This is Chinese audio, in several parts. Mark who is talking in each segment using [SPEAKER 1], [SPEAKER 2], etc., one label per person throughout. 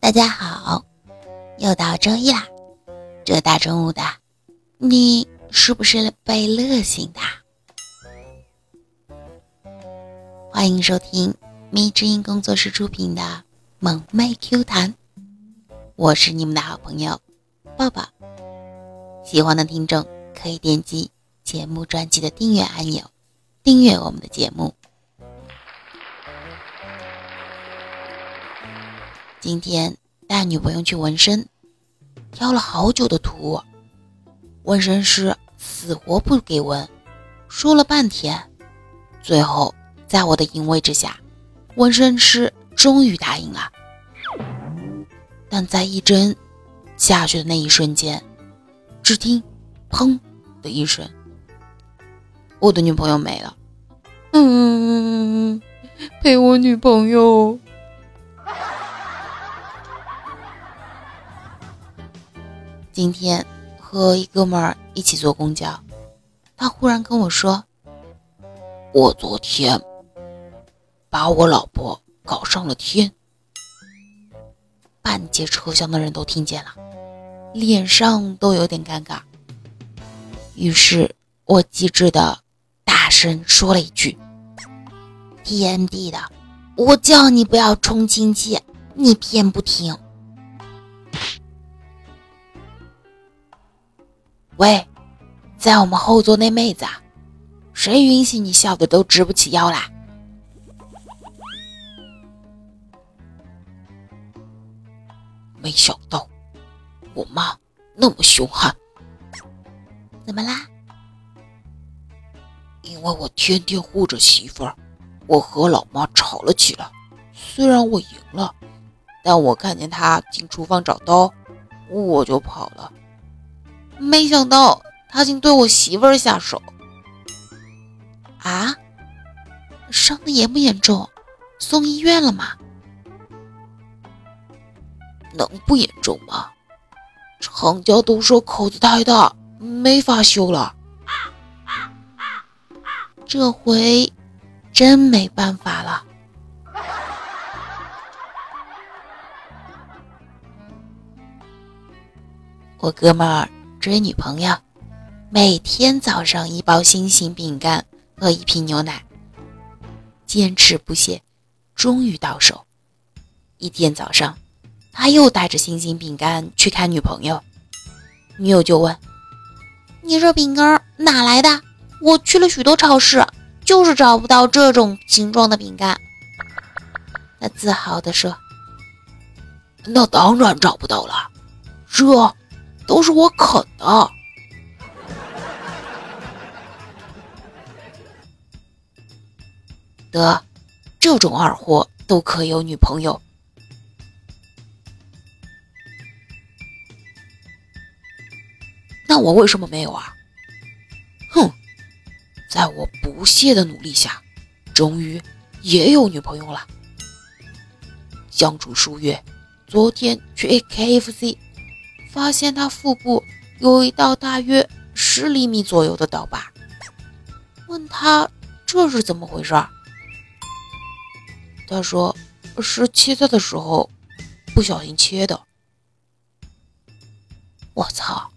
[SPEAKER 1] 大家好，又到周一啦！这大中午的，你是不是被乐醒的？欢迎收听咪之音工作室出品的《萌妹 Q 弹》，我是你们的好朋友抱抱。喜欢的听众可以点击节目专辑的订阅按钮，订阅我们的节目。今天带女朋友去纹身，挑了好久的图，纹身师死活不给纹，说了半天，最后在我的淫威之下，纹身师终于答应了。但在一针下去的那一瞬间，只听“砰”的一声，我的女朋友没了。嗯，陪我女朋友。今天和一哥们儿一起坐公交，他忽然跟我说：“我昨天把我老婆搞上了天。”半截车厢的人都听见了，脸上都有点尴尬。于是我机智的大声说了一句：“：“TMD 的，我叫你不要冲亲戚，你偏不听。”喂，在我们后座那妹子，啊谁允许你笑的都直不起腰来？没想到我妈那么凶悍，怎么啦？因为我天天护着媳妇儿，我和老妈吵了起来。虽然我赢了，但我看见她进厨房找刀，我就跑了。没想到他竟对我媳妇儿下手，啊，伤的严不严重？送医院了吗？能不严重吗？厂家都说口子太大，没法修了。这回真没办法了。我哥们儿。追女朋友，每天早上一包星星饼干和一瓶牛奶，坚持不懈，终于到手。一天早上，他又带着星星饼干去看女朋友，女友就问：“你这饼干哪来的？我去了许多超市，就是找不到这种形状的饼干。”他自豪地说：“那当然找不到了，这……”都是我啃的，得，这种二货都可以有女朋友，那我为什么没有啊？哼，在我不懈的努力下，终于也有女朋友了。相处数月，昨天去 KFC。发现他腹部有一道大约十厘米左右的刀疤，问他这是怎么回事？他说是切菜的时候不小心切的。我操，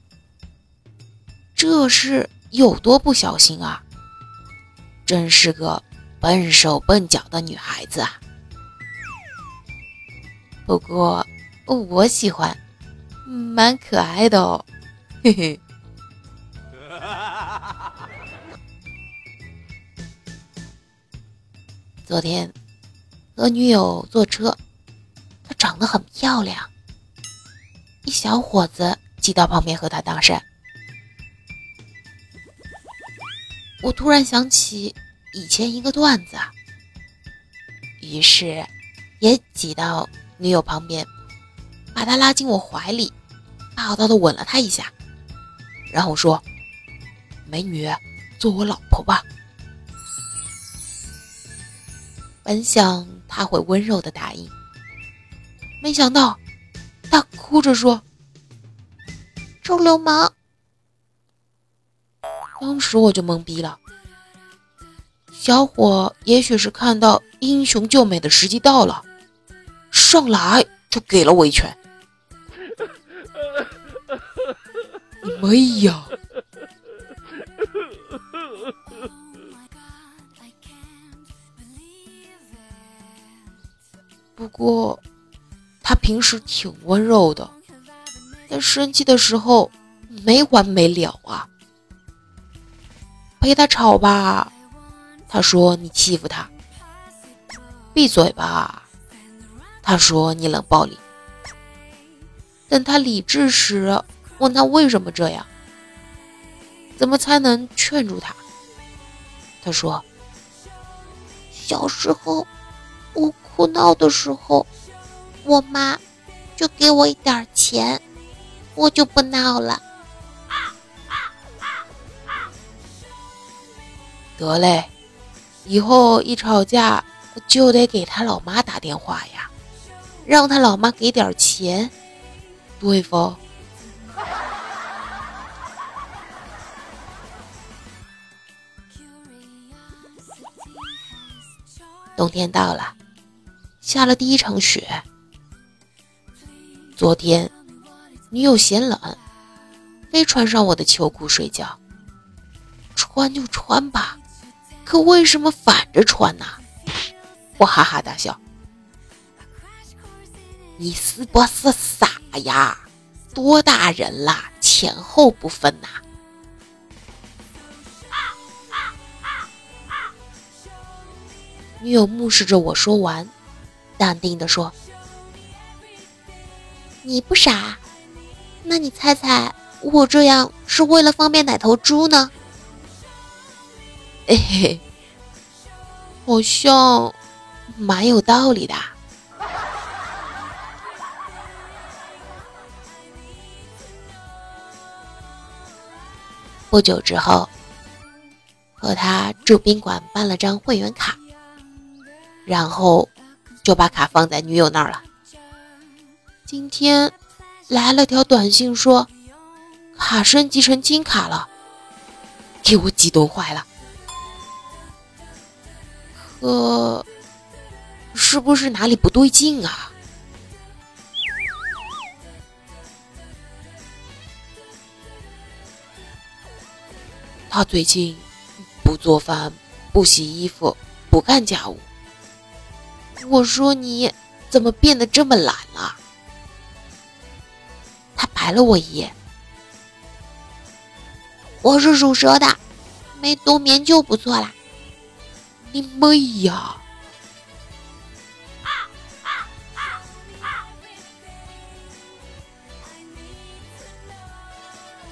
[SPEAKER 1] 这是有多不小心啊！真是个笨手笨脚的女孩子啊！不过我喜欢。蛮可爱的哦，嘿嘿。昨天和女友坐车，她长得很漂亮，一小伙子挤到旁边和她搭讪。我突然想起以前一个段子，于是也挤到女友旁边，把她拉进我怀里。霸道的吻了她一下，然后说：“美女，做我老婆吧。”本想他会温柔的答应，没想到他哭着说：“臭流氓！”当时我就懵逼了。小伙也许是看到英雄救美的时机到了，上来就给了我一拳。你妹呀！不过，他平时挺温柔的，但生气的时候没完没了啊。陪他吵吧，他说你欺负他；闭嘴吧，他说你冷暴力。等他理智时，问他为什么这样，怎么才能劝住他？他说：“
[SPEAKER 2] 小时候我哭闹的时候，我妈就给我一点钱，我就不闹了。”
[SPEAKER 1] 得嘞，以后一吵架就得给他老妈打电话呀，让他老妈给点钱。对否？冬天到了，下了第一场雪。昨天女友嫌冷，非穿上我的秋裤睡觉。穿就穿吧，可为什么反着穿呢？我哈哈大笑。你是不是傻呀？多大人了，前后不分呐？女友目视着我说完，淡定的说：“
[SPEAKER 2] 你不傻，那你猜猜我这样是为了方便奶头猪呢？”
[SPEAKER 1] 嘿嘿，好像蛮有道理的。不久之后，和他住宾馆办了张会员卡，然后就把卡放在女友那儿了。今天来了条短信说，卡升级成金卡了，给我激动坏了。可是不是哪里不对劲啊？他最近不做饭、不洗衣服、不干家务。我说你怎么变得这么懒了？他白了我一眼。
[SPEAKER 2] 我是属蛇的，没冬眠就不错啦。
[SPEAKER 1] 你妹呀！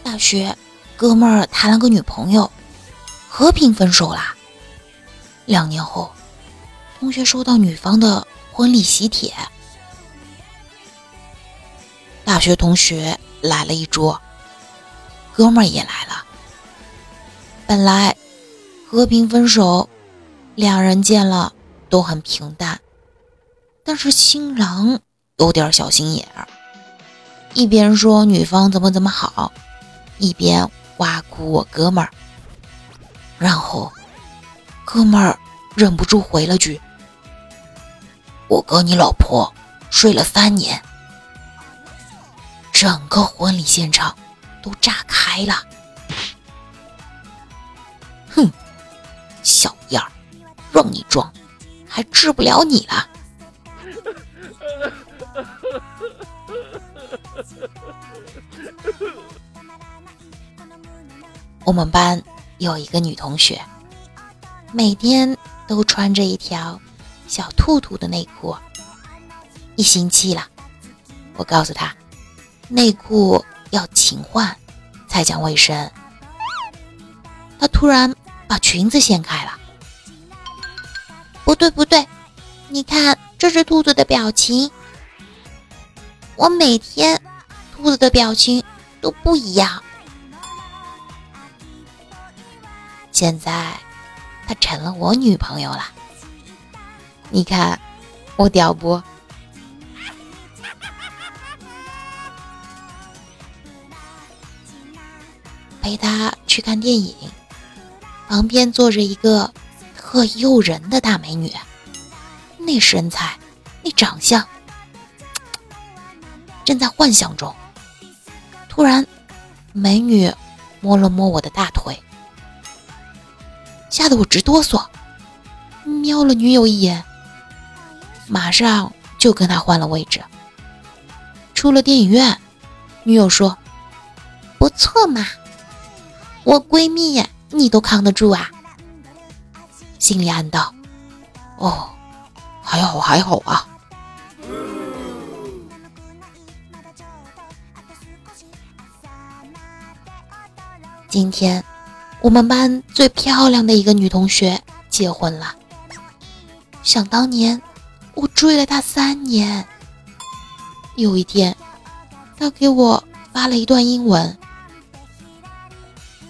[SPEAKER 1] 大学。哥们儿谈了个女朋友，和平分手啦。两年后，同学收到女方的婚礼喜帖，大学同学来了一桌，哥们儿也来了。本来和平分手，两人见了都很平淡，但是新郎有点小心眼，一边说女方怎么怎么好，一边。挖苦我哥们儿，然后哥们儿忍不住回了句：“我跟你老婆睡了三年。”整个婚礼现场都炸开了。哼，小样儿，让你装，还治不了你了。我们班有一个女同学，每天都穿着一条小兔兔的内裤。一星期了，我告诉他，内裤要勤换才讲卫生。他突然把裙子掀开了。
[SPEAKER 2] 不对不对，你看这只兔子的表情。我每天兔子的表情都不一样。
[SPEAKER 1] 现在，她成了我女朋友了。你看，我屌不？陪他去看电影，旁边坐着一个特诱人的大美女，那身材，那长相，正在幻想中。突然，美女摸了摸我的大腿，吓得我直哆嗦。瞄了女友一眼，马上就跟他换了位置。出了电影院，女友说：“
[SPEAKER 2] 不错嘛，我闺蜜你都扛得住啊。”
[SPEAKER 1] 心里暗道：“哦，还好还好啊。”今天，我们班最漂亮的一个女同学结婚了。想当年，我追了他三年。有一天，他给我发了一段英文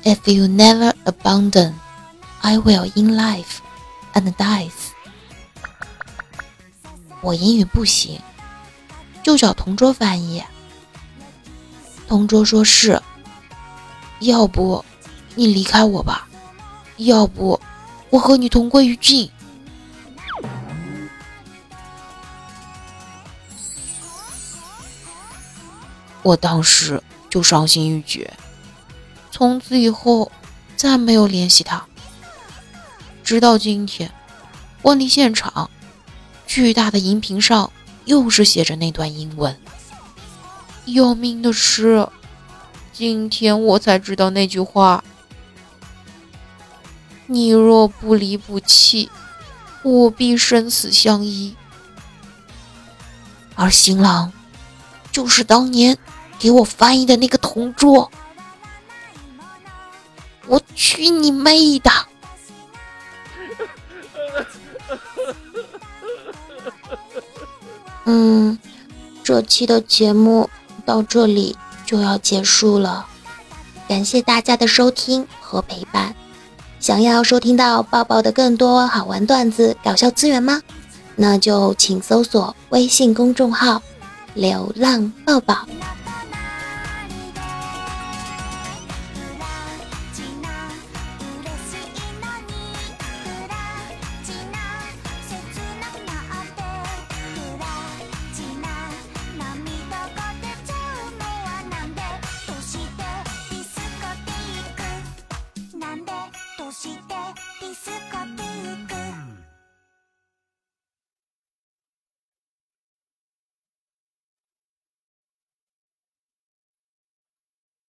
[SPEAKER 1] ：“If you never abandon, I will in life and dies。”我英语不行，就找同桌翻译。同桌说是。要不，你离开我吧；要不，我和你同归于尽。我当时就伤心欲绝，从此以后再没有联系他。直到今天，婚礼现场，巨大的荧屏上又是写着那段英文。要命的是。今天我才知道那句话：“你若不离不弃，我必生死相依。”而新郎就是当年给我翻译的那个同桌。我去你妹的！
[SPEAKER 2] 嗯，这期的节目到这里。就要结束了，感谢大家的收听和陪伴。想要收听到抱抱的更多好玩段子、搞笑资源吗？那就请搜索微信公众号“流浪抱抱”。